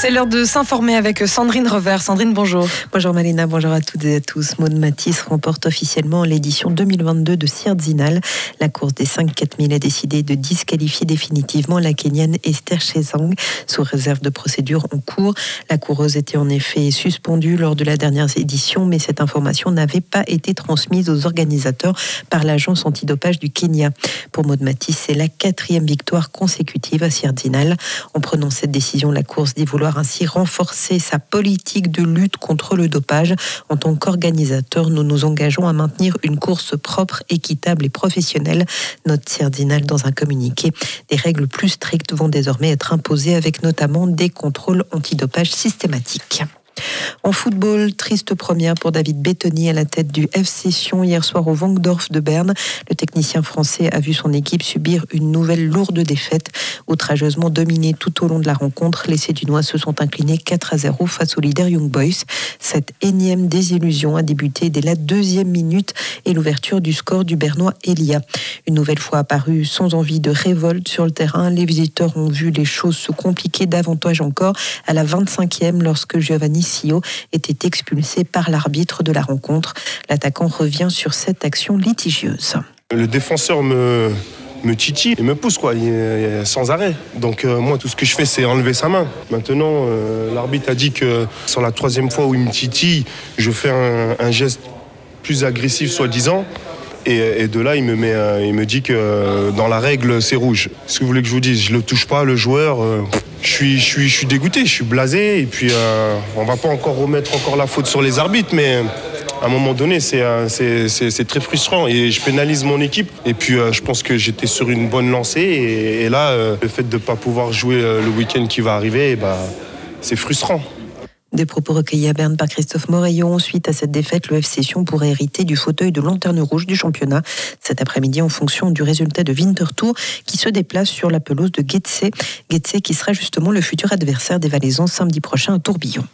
C'est l'heure de s'informer avec Sandrine Revers. Sandrine, bonjour. Bonjour Malina, bonjour à toutes et à tous. Maud Matisse remporte officiellement l'édition 2022 de Sierzinal. La course des 5 4000 a décidé de disqualifier définitivement la Kenyane Esther Chezang sous réserve de procédure en cours. La coureuse était en effet suspendue lors de la dernière édition, mais cette information n'avait pas été transmise aux organisateurs par l'agence antidopage du Kenya. Pour Maud Matisse, c'est la quatrième victoire consécutive à Sierzinal. En prenant cette décision, la course dit vouloir ainsi renforcer sa politique de lutte contre le dopage. En tant qu'organisateur, nous nous engageons à maintenir une course propre, équitable et professionnelle, note Sardinal dans un communiqué. Des règles plus strictes vont désormais être imposées avec notamment des contrôles antidopage systématiques. En football, triste première pour David Bettoni à la tête du FC Sion hier soir au Vangdorf de Berne. Le technicien français a vu son équipe subir une nouvelle lourde défaite. Outrageusement dominée tout au long de la rencontre, les Sédunois se sont inclinés 4 à 0 face aux leader Young Boys. Cette énième désillusion a débuté dès la deuxième minute et l'ouverture du score du Bernois Elia. Une nouvelle fois apparu sans envie de révolte sur le terrain, les visiteurs ont vu les choses se compliquer davantage encore à la 25e lorsque Giovanni Était expulsé par l'arbitre de la rencontre. L'attaquant revient sur cette action litigieuse. Le défenseur me, me titille et me pousse quoi, sans arrêt. Donc euh, moi tout ce que je fais c'est enlever sa main. Maintenant euh, l'arbitre a dit que sur la troisième fois où il me titille, je fais un, geste plus agressif soi-disant. Et, de là, il me, met, euh, il me dit que dans la règle, c'est rouge. Ce que vous voulez que je vous dise, je le touche pas, le joueur je suis, je, suis, je suis dégoûté, je suis blasé. Et puis, euh, on va pas encore remettre encore la faute sur les arbitres, mais à un moment donné, euh, c'est très frustrant et je pénalise mon équipe. Et puis, euh, je pense que j'étais sur une bonne lancée. Et, là, le fait de ne pas pouvoir jouer le week-end qui va arriver, bah, c'est frustrant. Des propos recueillis à Berne par Christophe Moreillon. Suite à cette défaite, le FC Sion pourrait hériter du fauteuil de lanterne rouge du championnat cet après-midi en fonction du résultat de Winterthur qui se déplace sur la pelouse de Getse. Getse qui sera justement le futur adversaire des Valaisans samedi prochain à Tourbillon.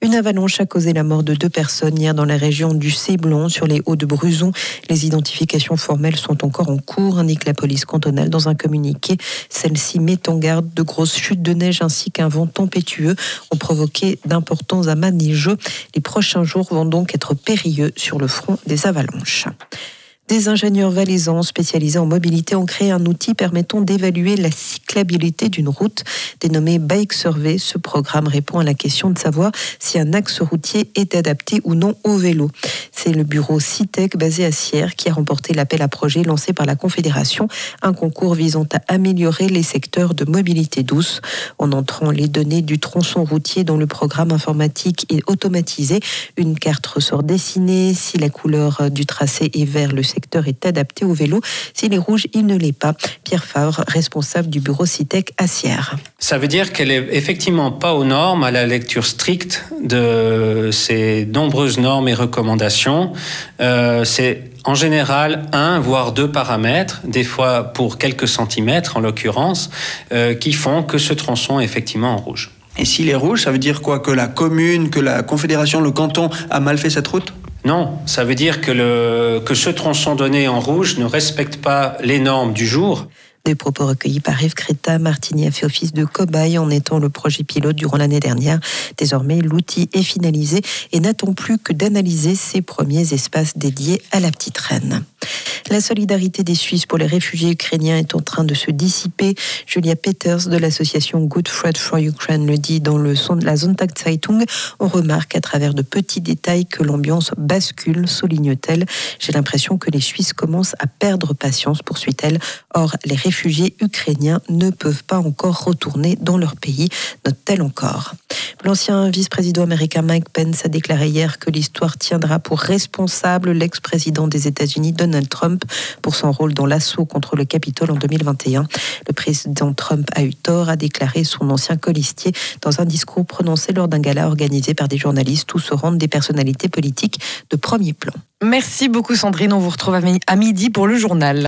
Une avalanche a causé la mort de deux personnes hier dans la région du Céblon, sur les Hauts de Bruzon. Les identifications formelles sont encore en cours, indique la police cantonale dans un communiqué. Celle-ci met en garde de grosses chutes de neige ainsi qu'un vent tempétueux ont provoqué d'importants amas neigeux. Les prochains jours vont donc être périlleux sur le front des avalanches. Des ingénieurs valaisans spécialisés en mobilité ont créé un outil permettant d'évaluer la cyclabilité d'une route dénommé Bike Survey. Ce programme répond à la question de savoir si un axe routier est adapté ou non au vélo. C'est le bureau CITEC basé à Sierre qui a remporté l'appel à projet lancé par la Confédération, un concours visant à améliorer les secteurs de mobilité douce. En entrant les données du tronçon routier dans le programme informatique est automatisé, une carte ressort dessinée. Si la couleur du tracé est vert, le est adapté au vélo. S'il est rouge, il ne l'est pas. Pierre Favre, responsable du bureau CITEC à Sierre. Ça veut dire qu'elle est effectivement pas aux normes à la lecture stricte de ces nombreuses normes et recommandations. Euh, c'est en général un voire deux paramètres, des fois pour quelques centimètres en l'occurrence, euh, qui font que ce tronçon est effectivement en rouge. Et s'il est rouge, ça veut dire quoi? Que la commune, que la confédération, le canton a mal fait cette route? Non, ça veut dire que, ce tronçon donné en rouge ne respecte pas les normes du jour. Des propos recueillis par Yves Créta, Martini a fait office de cobaye en étant le projet pilote durant l'année dernière. Désormais, l'outil est finalisé et n'attend plus que d'analyser ses premiers espaces dédiés à la petite reine. La solidarité des Suisses pour les réfugiés ukrainiens est en train de se dissiper. Julia Peters de l'association Good Friday for Ukraine le dit dans le son de la Sonntag Zeitung. On remarque à travers de petits détails que l'ambiance bascule, souligne-t-elle. J'ai l'impression que les Suisses commencent à perdre patience, poursuit-elle. Or, les réfugiés ukrainiens ne peuvent pas encore retourner dans leur pays, note-t-elle encore. L'ancien vice-président américain Mike Pence a déclaré hier que l'histoire tiendra pour responsable l'ex-président des États-Unis Donald Trump pour son rôle dans l'assaut contre le Capitole en 2021. Le président Trump a eu tort, a déclaré son ancien colistier dans un discours prononcé lors d'un gala organisé par des journalistes où se rendent des personnalités politiques de premier plan. Merci beaucoup Sandrine, on vous retrouve à midi pour le journal.